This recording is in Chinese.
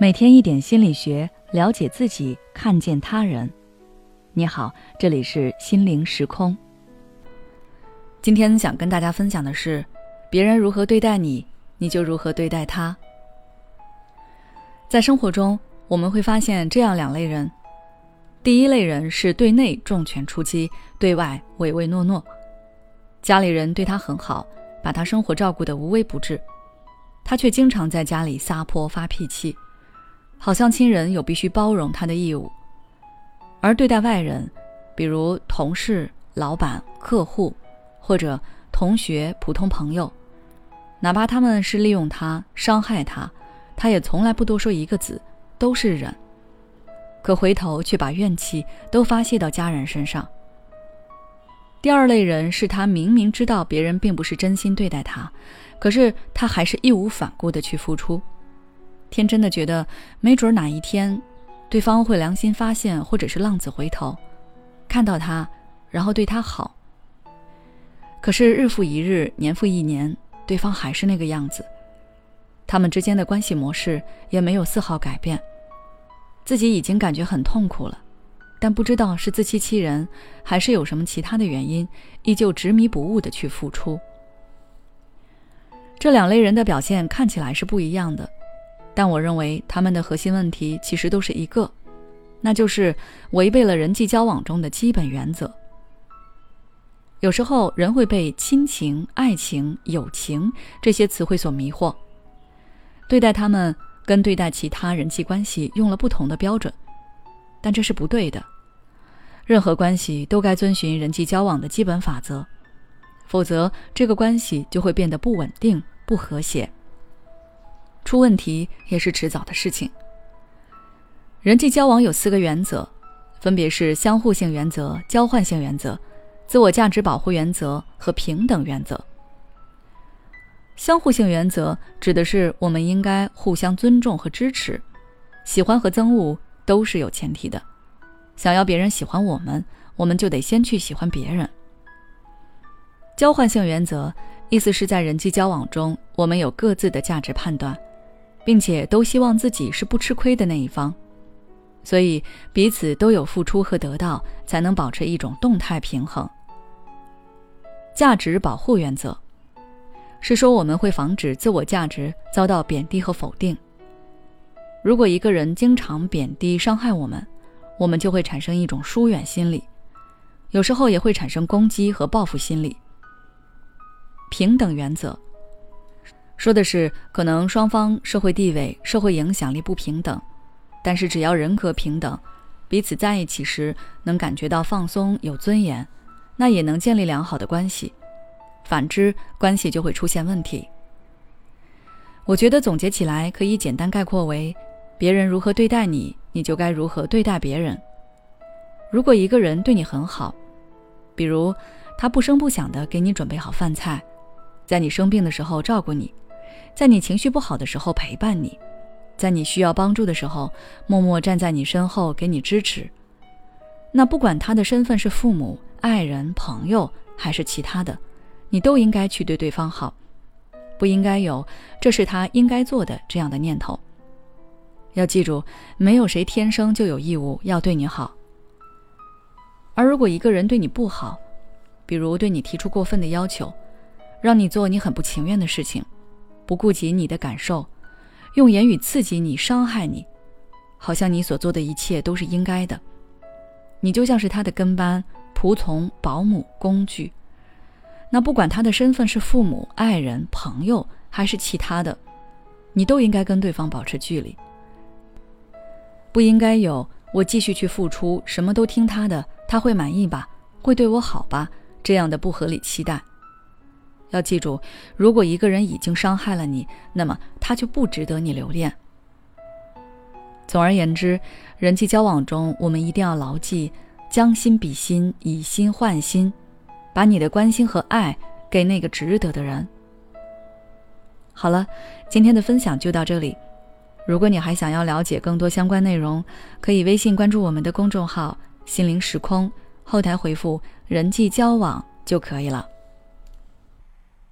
每天一点心理学，了解自己，看见他人。你好，这里是心灵时空。今天想跟大家分享的是，别人如何对待你，你就如何对待他。在生活中，我们会发现这样两类人：第一类人是对内重拳出击，对外唯唯诺诺，家里人对他很好，把他生活照顾得无微不至，他却经常在家里撒泼发脾气。好像亲人有必须包容他的义务，而对待外人，比如同事、老板、客户，或者同学、普通朋友，哪怕他们是利用他、伤害他，他也从来不多说一个字，都是忍。可回头却把怨气都发泄到家人身上。第二类人是他明明知道别人并不是真心对待他，可是他还是义无反顾的去付出。天真的觉得，没准哪一天，对方会良心发现，或者是浪子回头，看到他，然后对他好。可是日复一日，年复一年，对方还是那个样子，他们之间的关系模式也没有丝毫改变。自己已经感觉很痛苦了，但不知道是自欺欺人，还是有什么其他的原因，依旧执迷不悟的去付出。这两类人的表现看起来是不一样的。但我认为他们的核心问题其实都是一个，那就是违背了人际交往中的基本原则。有时候人会被亲情、爱情、友情这些词汇所迷惑，对待他们跟对待其他人际关系用了不同的标准，但这是不对的。任何关系都该遵循人际交往的基本法则，否则这个关系就会变得不稳定、不和谐。出问题也是迟早的事情。人际交往有四个原则，分别是相互性原则、交换性原则、自我价值保护原则和平等原则。相互性原则指的是我们应该互相尊重和支持，喜欢和憎恶都是有前提的。想要别人喜欢我们，我们就得先去喜欢别人。交换性原则意思是在人际交往中，我们有各自的价值判断。并且都希望自己是不吃亏的那一方，所以彼此都有付出和得到，才能保持一种动态平衡。价值保护原则是说我们会防止自我价值遭到贬低和否定。如果一个人经常贬低伤害我们，我们就会产生一种疏远心理，有时候也会产生攻击和报复心理。平等原则。说的是可能双方社会地位、社会影响力不平等，但是只要人格平等，彼此在一起时能感觉到放松、有尊严，那也能建立良好的关系。反之，关系就会出现问题。我觉得总结起来可以简单概括为：别人如何对待你，你就该如何对待别人。如果一个人对你很好，比如他不声不响地给你准备好饭菜，在你生病的时候照顾你。在你情绪不好的时候陪伴你，在你需要帮助的时候默默站在你身后给你支持。那不管他的身份是父母、爱人、朋友还是其他的，你都应该去对对方好，不应该有这是他应该做的这样的念头。要记住，没有谁天生就有义务要对你好。而如果一个人对你不好，比如对你提出过分的要求，让你做你很不情愿的事情。不顾及你的感受，用言语刺激你、伤害你，好像你所做的一切都是应该的。你就像是他的跟班、仆从、保姆、工具。那不管他的身份是父母、爱人、朋友还是其他的，你都应该跟对方保持距离。不应该有我继续去付出，什么都听他的，他会满意吧？会对我好吧？这样的不合理期待。要记住，如果一个人已经伤害了你，那么他就不值得你留恋。总而言之，人际交往中，我们一定要牢记“将心比心，以心换心”，把你的关心和爱给那个值得的人。好了，今天的分享就到这里。如果你还想要了解更多相关内容，可以微信关注我们的公众号“心灵时空”，后台回复“人际交往”就可以了。